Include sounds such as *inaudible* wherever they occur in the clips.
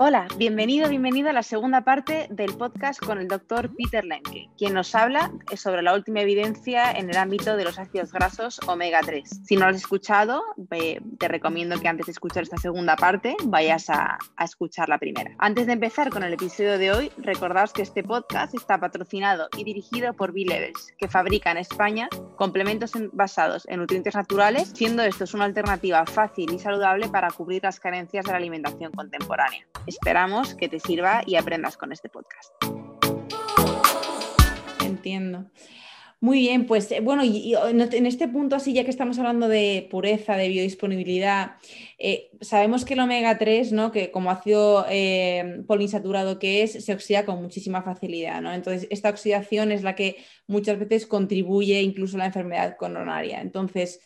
Hola, bienvenido, bienvenida a la segunda parte del podcast con el doctor Peter Lenke, quien nos habla sobre la última evidencia en el ámbito de los ácidos grasos omega 3. Si no lo has escuchado, te recomiendo que antes de escuchar esta segunda parte vayas a, escuchar la primera. Antes de empezar con el episodio de hoy, recordaos que este podcast está patrocinado y dirigido por B-Levels, que fabrica en España complementos basados en nutrientes naturales, siendo estos una alternativa fácil y saludable para cubrir las carencias de la alimentación contemporánea. Esperamos que te sirva y aprendas con este podcast. Entiendo. Muy bien, pues eh, bueno, y, en este punto así, ya que estamos hablando de pureza, de biodisponibilidad, eh, sabemos que el omega 3, ¿no? que como ácido eh, poliinsaturado que es, se oxida con muchísima facilidad. ¿no? Entonces, esta oxidación es la que muchas veces contribuye incluso a la enfermedad coronaria. Entonces,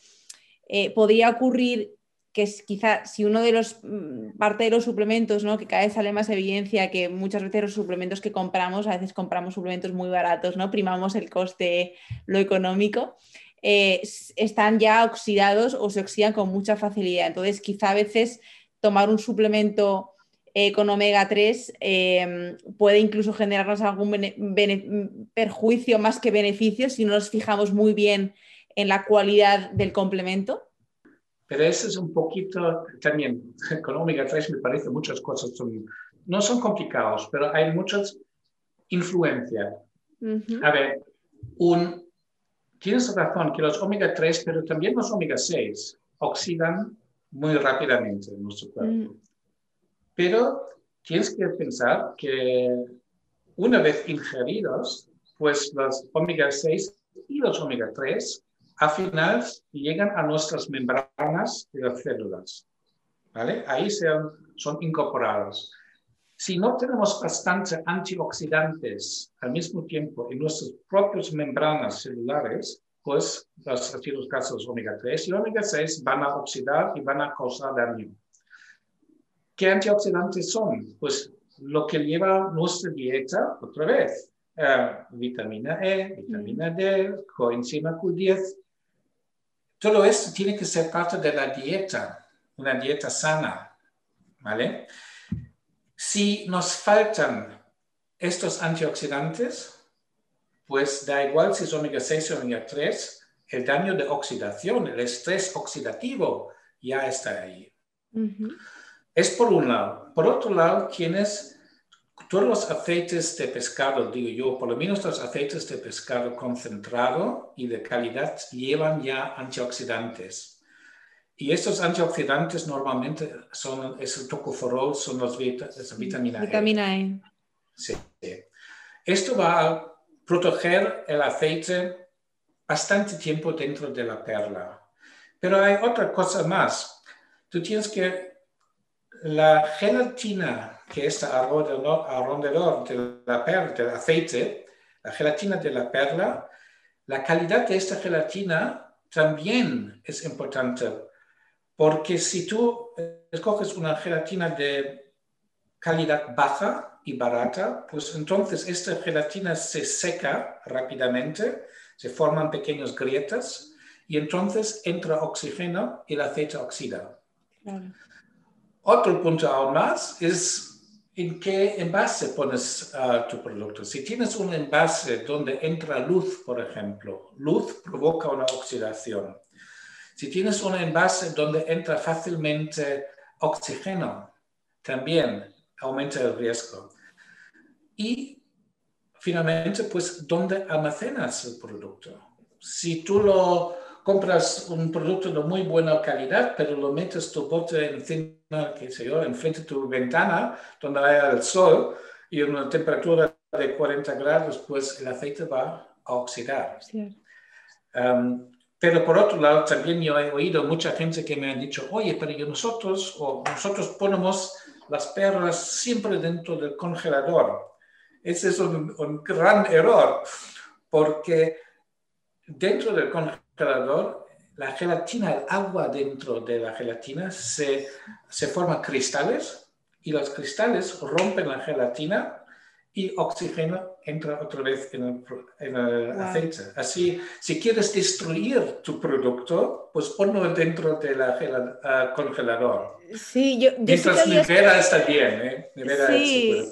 podría ocurrir que es quizá si uno de los, mm, parte de los suplementos, ¿no? que cada vez sale más evidencia que muchas veces los suplementos que compramos, a veces compramos suplementos muy baratos, ¿no? primamos el coste, lo económico, eh, están ya oxidados o se oxidan con mucha facilidad. Entonces, quizá a veces tomar un suplemento eh, con omega 3 em, puede incluso generarnos algún perjuicio más que beneficio si no nos fijamos muy bien en la cualidad del complemento. Pero eso es un poquito también, *laughs* con omega 3 me parece muchas cosas son, no son complicados, pero hay muchas influencias. A ver, un, tienes razón que los omega 3, pero también los omega 6 oxidan muy rápidamente en nuestro cuerpo. Mm. Pero tienes que pensar que una vez ingeridos, pues los omega 6 y los omega 3 al final llegan a nuestras membranas de las células. ¿vale? Ahí son incorporados. Si no tenemos bastante antioxidantes al mismo tiempo en nuestras propias membranas celulares, pues los ácidos grasos omega 3 y omega 6 van a oxidar y van a causar daño. ¿Qué antioxidantes son? Pues lo que lleva nuestra dieta otra vez. Eh, vitamina E, vitamina D, coenzima Q10, todo esto tiene que ser parte de la dieta, una dieta sana, ¿vale? Si nos faltan estos antioxidantes, pues da igual si es omega 6 o omega 3, el daño de oxidación, el estrés oxidativo ya está ahí. Es por un lado. Por otro lado, tienes todos los aceites de pescado, digo yo, por lo menos los aceites de pescado concentrado y de calidad llevan ya antioxidantes. Y estos antioxidantes normalmente son el tocoferol, son los vitamina, vitamina E. Sí. Esto va a proteger el aceite bastante tiempo dentro de la perla. Pero hay otra cosa más. Tú tienes que la gelatina que está alrededor de la perla, del aceite, la gelatina de la perla, la calidad de esta gelatina también es importante, porque si tú escoges una gelatina de calidad baja y barata, pues entonces esta gelatina se seca rápidamente, se forman pequeñas grietas y entonces entra oxígeno y el aceite oxida. Otro punto aún más es en qué envase pones uh, tu producto. Si tienes un envase donde entra luz, por ejemplo, luz provoca una oxidación. Si tienes un envase donde entra fácilmente oxígeno, también aumenta el riesgo. Y finalmente, pues, ¿dónde almacenas el producto? Si tú lo compras un producto de muy buena calidad, pero lo metes tu bote encima, qué sé yo, enfrente de tu ventana, donde haya el sol, y una temperatura de 40 grados, pues el aceite va a oxidar. Um, pero por otro lado, también yo he oído mucha gente que me han dicho, oye, pero nosotros, o nosotros ponemos las perlas siempre dentro del congelador. Ese es un, un gran error, porque dentro del congelador, la gelatina, el agua dentro de la gelatina se, se forman cristales y los cristales rompen la gelatina y oxígeno entra otra vez en el, aceite. Así, si quieres destruir tu producto, pues ponlo dentro del uh, congelador. Sí, yo, Mientras sí está bien, ¿eh? sí,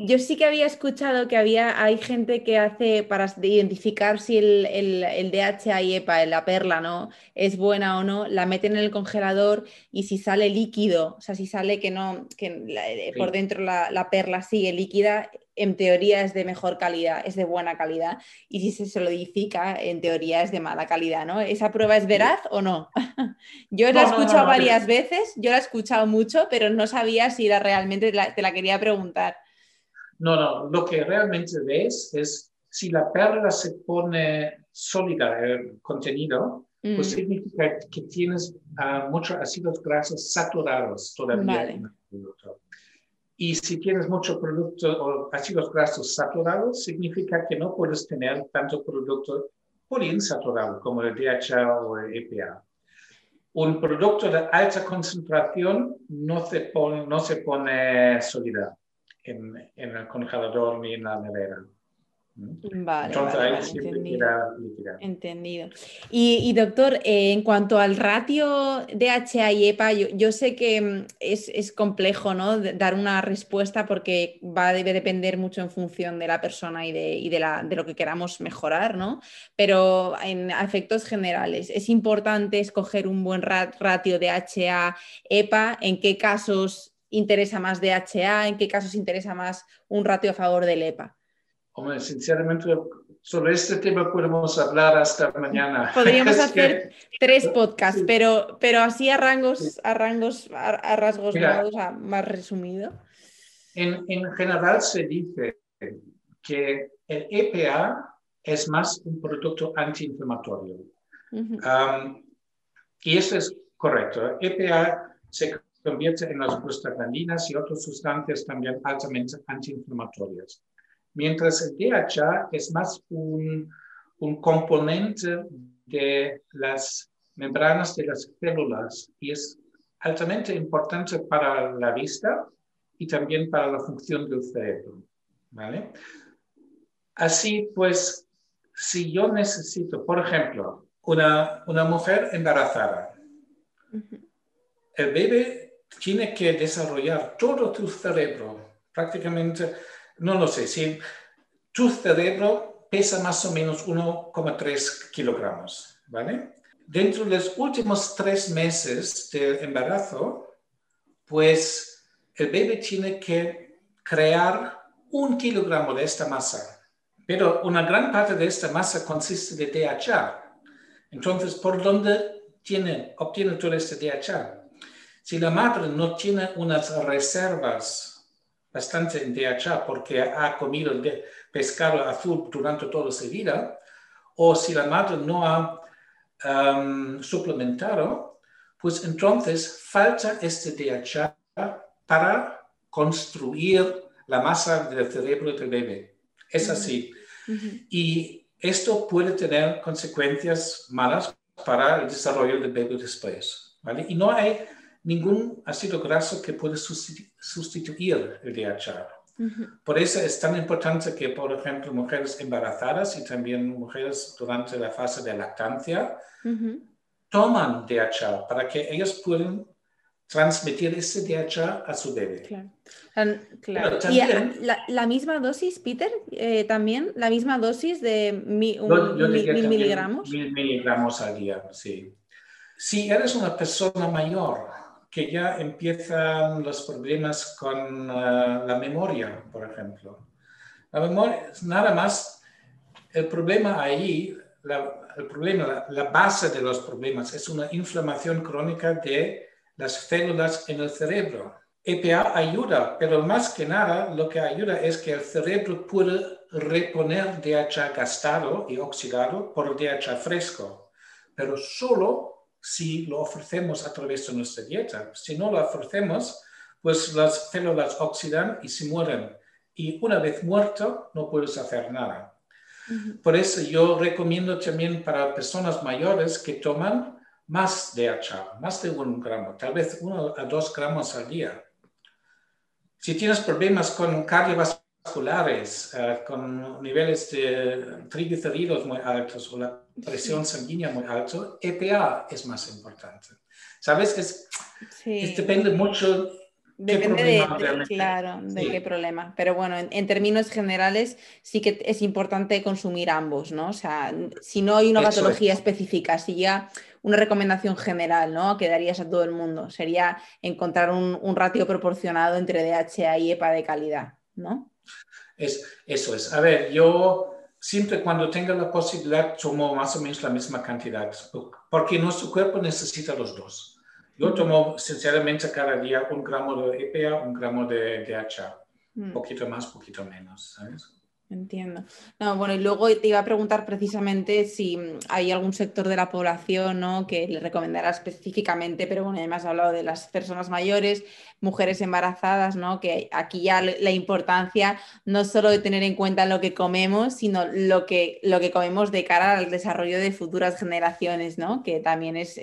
yo sí que había escuchado que había, hay gente que hace para identificar si el, el, el, DHA y EPA, la perla, ¿no? Es buena o no, la meten en el congelador y si sale líquido, o sea, si sale que no, que eh, por dentro la, la perla sigue líquida, en teoría es de mejor calidad, es de buena calidad, y si se solidifica, en teoría es de mala calidad, ¿no? ¿Esa prueba es veraz o no? *laughs* yo la he escuchado varias veces, yo la he escuchado mucho, pero no sabía si era realmente, te la quería preguntar. No, no, lo que realmente ves es si la perla se pone sólida, el contenido, pues mm. significa que tienes uh, muchos ácidos grasos saturados todavía en el producto. Y si tienes mucho producto o ácidos grasos saturados, significa que no puedes tener tanto producto poliinsaturado como el DHA o el EPA. Un producto de alta concentración no se pone, no se pone sólida en, en el congelador ni en la nevera. Vale, entendido. Y, doctor, eh, en cuanto al ratio DHA y EPA, yo, sé que mm, es, complejo ¿no? dar una respuesta porque va a depender mucho en función de la persona y, de, de, la, de, lo que queramos mejorar, ¿no? Pero en efectos generales, ¿es importante escoger un buen ratio DHA-EPA? ¿En qué casos interesa más DHA? ¿En qué casos interesa más un ratio a favor del EPA? Hombre, sinceramente, sobre este tema podemos hablar hasta mañana. Podríamos *laughs* hacer tres podcasts, pero, pero así a rangos, a rangos, a, rasgos más resumido. En, en general se dice que el EPA es más un producto antiinflamatorio. y eso es correcto. EPA se convierte en las prostaglandinas y otras sustancias también altamente antiinflamatorias mientras el DHA es más un, componente de las membranas de las células y es altamente importante para la vista y también para la función del cerebro. ¿vale? Así pues, si yo necesito, por ejemplo, una, una mujer embarazada, el bebé tiene que desarrollar todo tu cerebro, prácticamente no lo sé, si tu cerebro pesa más o menos 1,3 kilogramos, ¿vale? Dentro de los últimos tres meses de embarazo, pues el bebé tiene que crear un kilogramo de esta masa, pero una gran parte de esta masa consiste de DHA. Entonces, ¿por dónde tiene, obtiene todo este DHA? Si la madre no tiene unas reservas bastante en DHA porque ha comido pescado azul durante toda su vida, o si la madre no ha um, suplementado, pues entonces falta este DHA para construir la masa del cerebro del bebé. Es así. Y esto puede tener consecuencias malas para el desarrollo del bebé después. ¿vale? Y no hay ningún ácido graso que puede sustituir el DHA. Por eso es tan importante que, por ejemplo, mujeres embarazadas y también mujeres durante la fase de lactancia toman DHA para que ellos puedan transmitir ese DHA a su bebé. Claro. ¿Y la, misma dosis, Peter? Eh, ¿También la misma dosis de mil miligramos? Mil miligramos al día, sí. Si eres una persona mayor que ya empiezan los problemas con uh, la memoria, por ejemplo. La memoria, nada más, el problema ahí, la, el problema, la, base de los problemas es una inflamación crónica de las células en el cerebro. EPA ayuda, pero más que nada lo que ayuda es que el cerebro puede reponer DHA gastado y oxidado por DHA fresco, pero solo si lo ofrecemos a través de nuestra dieta. Si no lo ofrecemos, pues las células oxidan y se mueren. Y una vez muerto, no puedes hacer nada. Por eso yo recomiendo también para personas mayores que toman más DHA, más de un gramo, tal vez uno a dos gramos al día. Si tienes problemas con cardiovasculares, cardiovasculares eh, con niveles de triglicéridos muy altos o la presión sanguínea muy alta, EPA es más importante. ¿Sabes? Es, depende mucho Depende de, claro, de qué problema. Pero bueno, en, términos generales sí que es importante consumir ambos, ¿no? O sea, si no hay una patología específica, si ya una recomendación general, ¿no? Que darías a todo el mundo, sería encontrar un, ratio proporcionado entre DHA y EPA de calidad, ¿no? Es, eso es. A ver, yo siempre cuando tenga la posibilidad tomo más o menos la misma cantidad, porque nuestro cuerpo necesita los dos. Yo tomo sinceramente cada día un gramo de EPA, un gramo de DHA. Un mm. poquito más, poquito menos, ¿sabes? Entiendo. No, bueno, y luego te iba a preguntar precisamente si hay algún sector de la población ¿no? que le recomendará específicamente, pero bueno, además has hablado de las personas mayores, mujeres embarazadas, ¿no? Que aquí ya la importancia no solo de tener en cuenta lo que comemos, sino lo que, lo que comemos de cara al desarrollo de futuras generaciones, ¿no? Que también es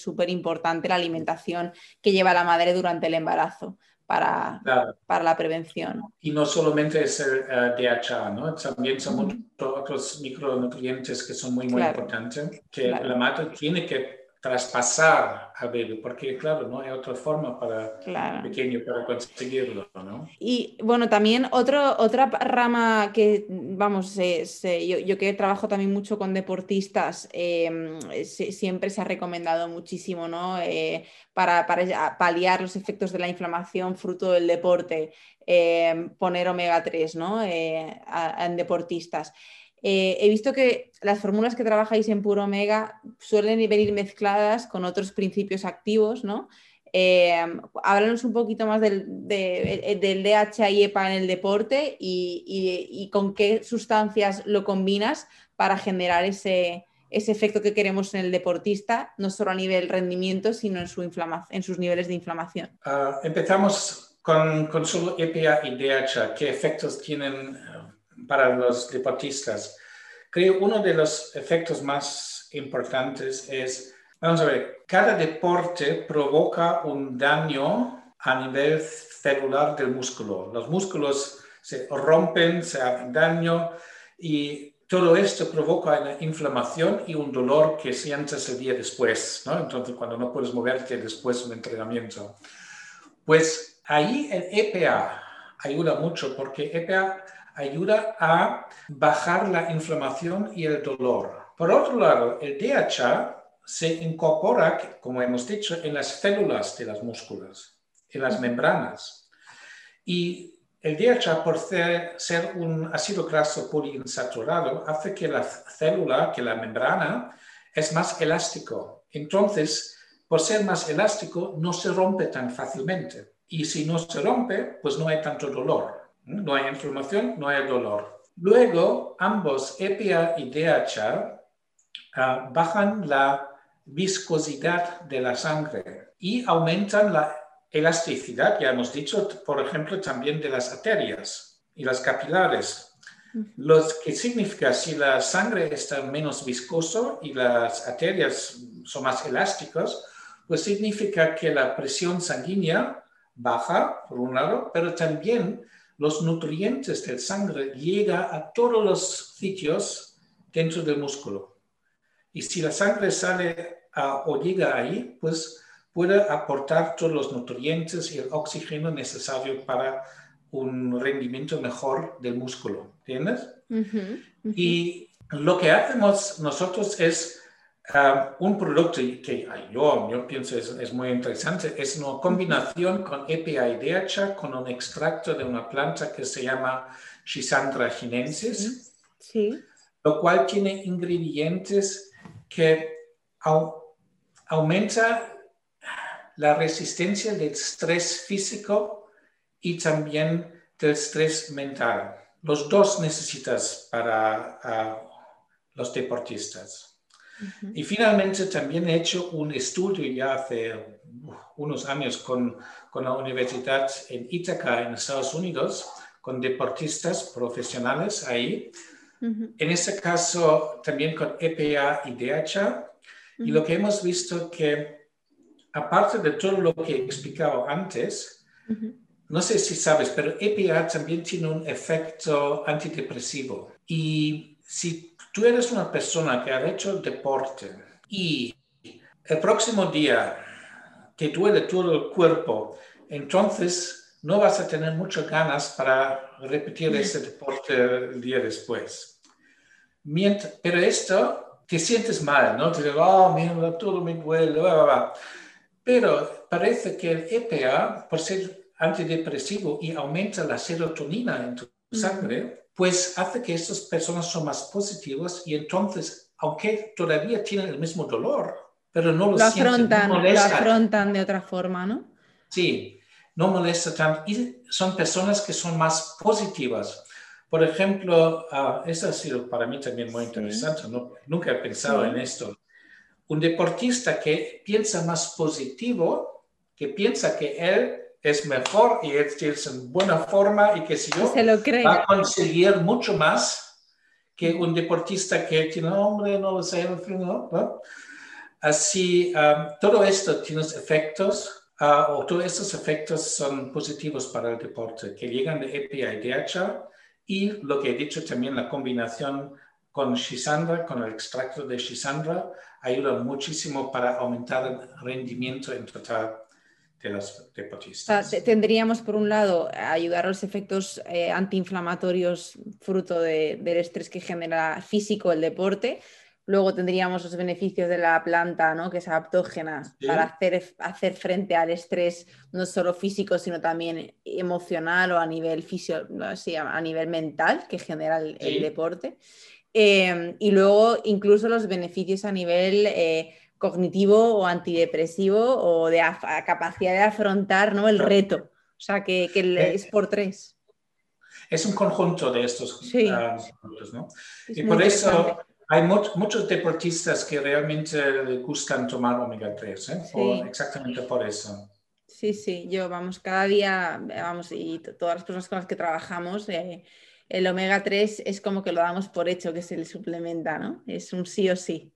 súper importante la alimentación que lleva la madre durante el embarazo para, para la prevención. Y no solamente es el uh, DHA, ¿no? también son muchos otros micronutrientes que son muy, muy importantes, que la madre tiene que traspasar a bebé, porque claro, no hay otra forma para el pequeño para conseguirlo, ¿no? Y bueno, también otro, otra rama que, vamos, yo, que trabajo también mucho con deportistas, em, siempre se ha recomendado muchísimo, ¿no? Eh, para, para, paliar los efectos de la inflamación fruto del deporte, em, poner omega 3, ¿no? Eh, en deportistas. Eh, he visto que las fórmulas que trabajáis en Puro Omega suelen venir mezcladas con otros principios activos, ¿no? Eh, háblanos un poquito más del, del, DHA y EPA en el deporte y, con qué sustancias lo combinas para generar ese, efecto que queremos en el deportista, no solo a nivel rendimiento, sino en sus niveles de inflamación. Ah, empezamos con, con, solo EPA y DHA. ¿Qué efectos tienen para los deportistas. Creo uno de los efectos más importantes es, vamos a ver, cada deporte provoca un daño a nivel celular del músculo. Los músculos se rompen, se hacen daño y todo esto provoca una inflamación y un dolor que sientes el día después, ¿no? Entonces, cuando no puedes moverte después de un entrenamiento. Pues ahí el EPA ayuda mucho porque EPA ayuda a bajar la inflamación y el dolor. Por otro lado, el DHA se incorpora, como hemos dicho, en las células de las músculos, en las membranas. Y el DHA, por ser un ácido graso poliinsaturado, hace que la célula, que la membrana, es más elástico. Entonces, por ser más elástico, no se rompe tan fácilmente. Y si no se rompe, pues no hay tanto dolor. No hay inflamación, no hay dolor. Luego, ambos EPA y DHA ah, bajan la viscosidad de la sangre y aumentan la elasticidad, ya hemos dicho, por ejemplo, también de las arterias y las capilares. Lo que significa si la sangre está menos viscoso y las arterias son más elásticas, pues significa que la presión sanguínea baja, por un lado, pero también los nutrientes del sangre llegan a todos los sitios dentro del músculo. Y si la sangre sale o llega ahí, pues puede aportar todos los nutrientes y el oxígeno necesario para un rendimiento mejor del músculo. ¿Entiendes? Y lo que hacemos nosotros es Um, un producto que yo, yo pienso es, es, muy interesante es una combinación con EPA con un extracto de una planta que se llama Schisandra chinensis, sí. lo cual tiene ingredientes que aumenta la resistencia del estrés físico y también del estrés mental. Los dos necesitas para uh, los deportistas. Y finalmente también he hecho un estudio ya hace unos años con, con la universidad en Ithaca, en Estados Unidos, con deportistas profesionales ahí. En este caso también con EPA y DHA. Y lo que hemos visto que, aparte de todo lo que he explicado antes, no sé si sabes, pero EPA también tiene un efecto antidepresivo. Y si tú eres una persona que ha hecho deporte y el próximo día te duele todo el cuerpo, entonces no vas a tener muchas ganas para repetir ese deporte el día después. pero esto te sientes mal, ¿no? Te dices, oh, mira, todo me duele, pero parece que el EPA, por ser antidepresivo y aumenta la serotonina en tu sangre, pues hace que estas personas son más positivas y entonces, aunque todavía tienen el mismo dolor, pero no lo, lo afrontan, lo afrontan de otra forma, ¿no? Sí, no molesta tanto y son personas que son más positivas. Por ejemplo, uh, eso ha sido para mí también muy interesante, nunca he pensado en esto. Un deportista que piensa más positivo, que piensa que él es mejor y es, en buena forma y que si yo Se lo cree. va a conseguir mucho más que un deportista que tiene, hombre, no lo sé, ¿no? Así, um, todo esto tiene efectos, uh, o todos estos efectos son positivos para el deporte, que llegan de EPA y DHA, y lo que he dicho también, la combinación con Shisandra, con el extracto de Shisandra, ayuda muchísimo para aumentar el rendimiento en total de deportistas. tendríamos, por un lado, ayudar a los efectos eh, antiinflamatorios fruto del estrés que genera físico el deporte. Luego tendríamos los beneficios de la planta, ¿no? que es adaptógena, para hacer, hacer frente al estrés no solo físico, sino también emocional o a nivel, fisio, a nivel mental que genera el, deporte. Eh, y luego incluso los beneficios a nivel eh, cognitivo o antidepresivo o de capacidad de afrontar ¿no? el reto. O sea, que, eh, es por tres. Es un conjunto de estos sí. Ah, ¿no? y por eso hay muchos deportistas que realmente les gustan tomar omega 3, ¿eh? exactamente por eso. Sí, sí, yo vamos, cada día, vamos, y todas las personas con las que trabajamos, eh, el omega 3 es como que lo damos por hecho que se le suplementa, ¿no? Es un sí o sí.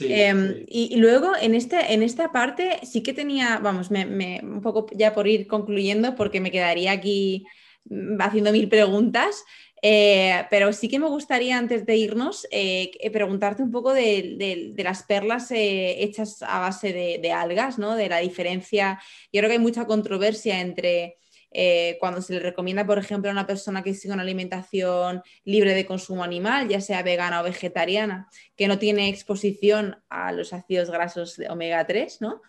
Em, y, luego en, este, en esta parte sí que tenía, vamos, me, un poco ya por ir concluyendo, porque me quedaría aquí mm, haciendo mil preguntas, eh, pero sí que me gustaría antes de irnos eh, preguntarte un poco de, las perlas eh, hechas a base de, de, algas, ¿no? De la diferencia. Yo creo que hay mucha controversia entre eh, cuando se le recomienda, por ejemplo, a una persona que siga una alimentación libre de consumo animal, ya sea vegana o vegetariana, que no tiene exposición a los ácidos grasos de omega 3, ¿no?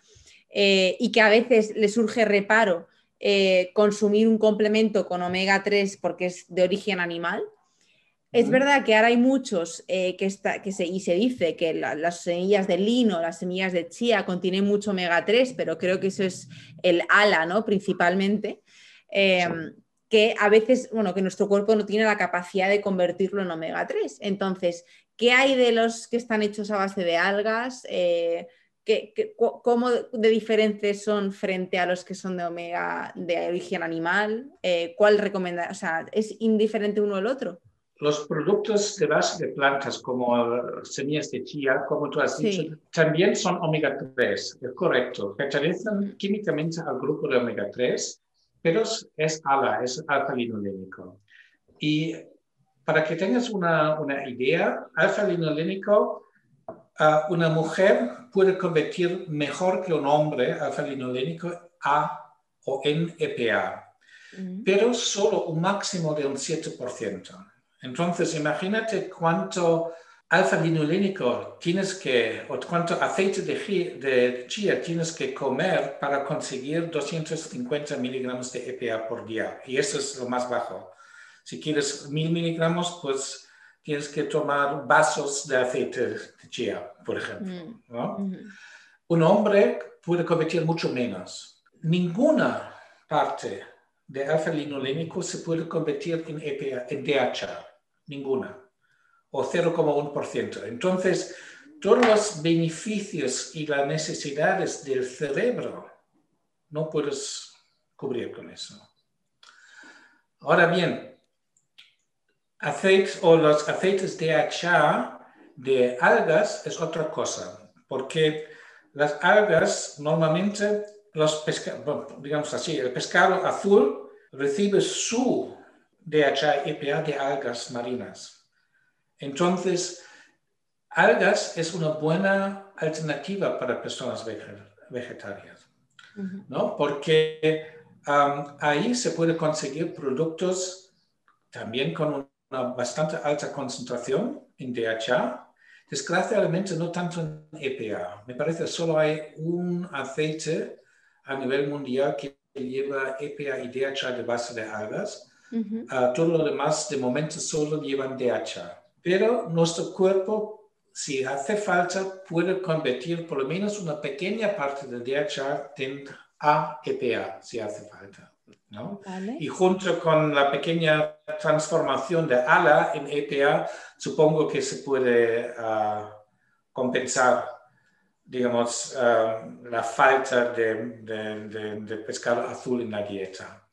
Eh, y que a veces le surge reparo eh, consumir un complemento con omega 3 porque es de origen animal. Es verdad que ahora hay muchos que, está, que se, y se dice que las semillas de lino, las semillas de chía contienen mucho omega 3, pero creo que eso es el ala, ¿no? Principalmente. Em, que a veces, bueno, que nuestro cuerpo no tiene la capacidad de convertirlo en omega 3. Entonces, ¿qué hay de los que están hechos a base de algas? Eh, cómo de diferentes son frente a los que son de omega de origen animal? Eh, ¿Cuál recomienda? O sea, ¿es indiferente uno al otro? Los productos de base de plantas como semillas de chía, como tú has dicho, también son omega 3, es correcto. Pertenecen químicamente al grupo de omega 3 pero es ALA, es alfa-linolénico. Y para que tengas una, una idea, alfa-linolénico, uh, una mujer puede convertir mejor que un hombre alfa-linolénico a o en EPA, mm. pero solo un máximo de un 7%. Entonces, imagínate cuánto alfa-linolénico tienes que, o cuánto aceite de, de, chía tienes que comer para conseguir 250 miligramos de EPA por día. Y eso es lo más bajo. Si quieres 1000 miligramos, pues tienes que tomar vasos de aceite de chía, por ejemplo. Mm, Un hombre puede convertir mucho menos. Ninguna parte de alfa-linolénico se puede convertir en EPA, en DHA. Ninguna o 0,1%. Entonces, todos los beneficios y las necesidades del cerebro no puedes cubrir con eso. Ahora bien, aceites o los aceites de DHA de algas es otra cosa, porque las algas normalmente, los digamos así, el pescado azul recibe su DHA EPA de algas marinas. Entonces, algas es una buena alternativa para personas vegetarianas, ¿no? Porque ahí se puede conseguir productos también con una bastante alta concentración en DHA. Desgraciadamente no tanto en EPA. Me parece que solo hay un aceite a nivel mundial que lleva EPA y DHA de base de algas. todo lo demás de momento solo llevan DHA. Pero nuestro cuerpo, si hace falta, puede convertir por lo menos una pequeña parte de DHA en a EPA, si hace falta. ¿no? Y junto con la pequeña transformación de ALA en EPA, supongo que se puede ah, compensar, digamos, ah, la falta de, pescado azul en la dieta.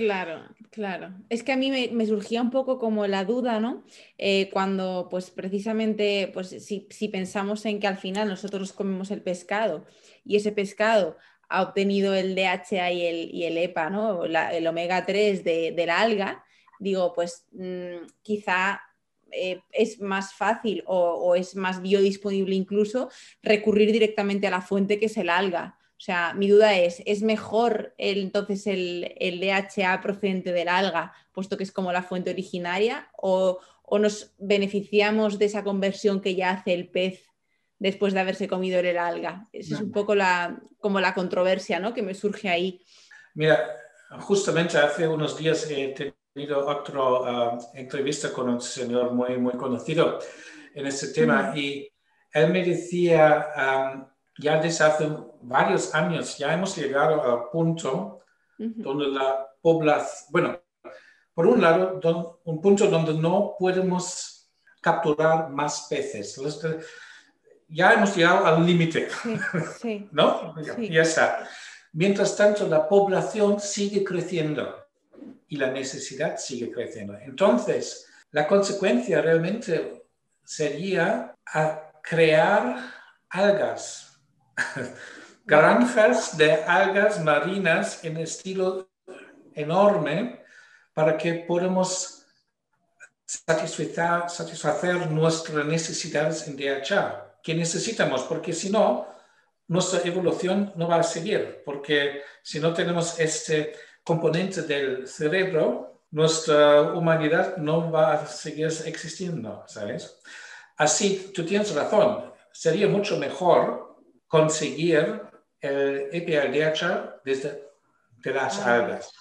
Claro, claro. Es que a mí me, surgía un poco como la duda, ¿no? Eh, cuando, pues precisamente, pues si, pensamos en que al final nosotros comemos el pescado y ese pescado ha obtenido el DHA y el, el EPA, ¿no? el omega 3 de, la alga, digo, pues mm, quizá eh, es más fácil o, es más biodisponible incluso recurrir directamente a la fuente que es el alga. O sea, mi duda es, ¿es mejor entonces el, el, DHA procedente del alga, puesto que es como la fuente originaria, o, o, nos beneficiamos de esa conversión que ya hace el pez después de haberse comido el alga. Esa es un poco la, como la controversia ¿no? que me surge ahí. Mira, justamente hace unos días he tenido otra ah, entrevista con un señor muy, muy conocido en este tema y él me decía, ya desde hace varios años, ya hemos llegado al punto donde la población, bueno, por un lado, un punto donde no podemos capturar más peces ya hemos llegado al límite, *laughs* ¿no? Ya está. Mientras tanto, la población sigue creciendo y la necesidad sigue creciendo. Entonces, la consecuencia realmente sería crear algas, *laughs* granjas de algas marinas en estilo enorme para que podamos satisfacer, nuestras necesidades en DHA que necesitamos, porque si no, nuestra evolución no va a seguir, porque si no tenemos este componente del cerebro, nuestra humanidad no va a seguir existiendo, ¿sabes? Así, tú tienes razón, sería mucho mejor conseguir el EPA desde de las ah. algas.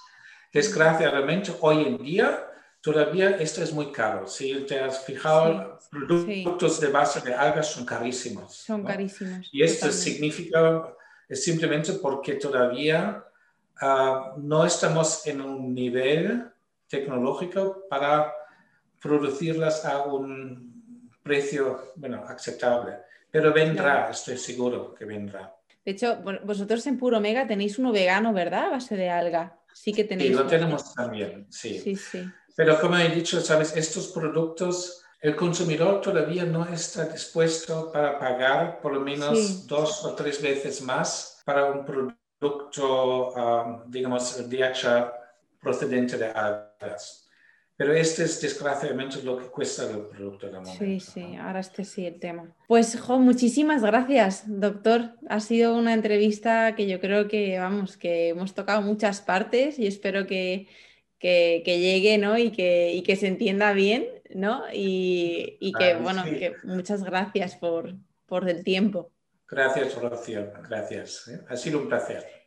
Desgraciadamente, hoy en día, todavía esto es muy caro. Si te has fijado, productos de base de algas son carísimos. Son carísimos. Y esto significa, es simplemente porque todavía ah, no estamos en un nivel tecnológico para producirlas a un precio, bueno, aceptable. Pero vendrá, estoy seguro que vendrá. De hecho, vosotros en Puro Omega tenéis uno vegano, ¿verdad? A base de alga. Sí que tenéis. Sí, lo tenemos también, sí. Sí, sí. Pero como he dicho, sabes, estos productos el consumidor todavía no está dispuesto para pagar por lo menos dos o tres veces más para un producto, um, digamos, DHA procedente de algas. Pero este es desgraciadamente lo que cuesta el producto de momento. Sí, sí, ahora este sí el tema. Pues, Jo, muchísimas gracias, doctor. Ha sido una entrevista que yo creo que, vamos, que hemos tocado muchas partes y espero que, que, llegue ¿no? y, que, y que se entienda bien ¿no? Y, y que, bueno, que muchas gracias por, por el tiempo. Gracias, Rocío. Gracias. ¿eh? Ha sido un placer.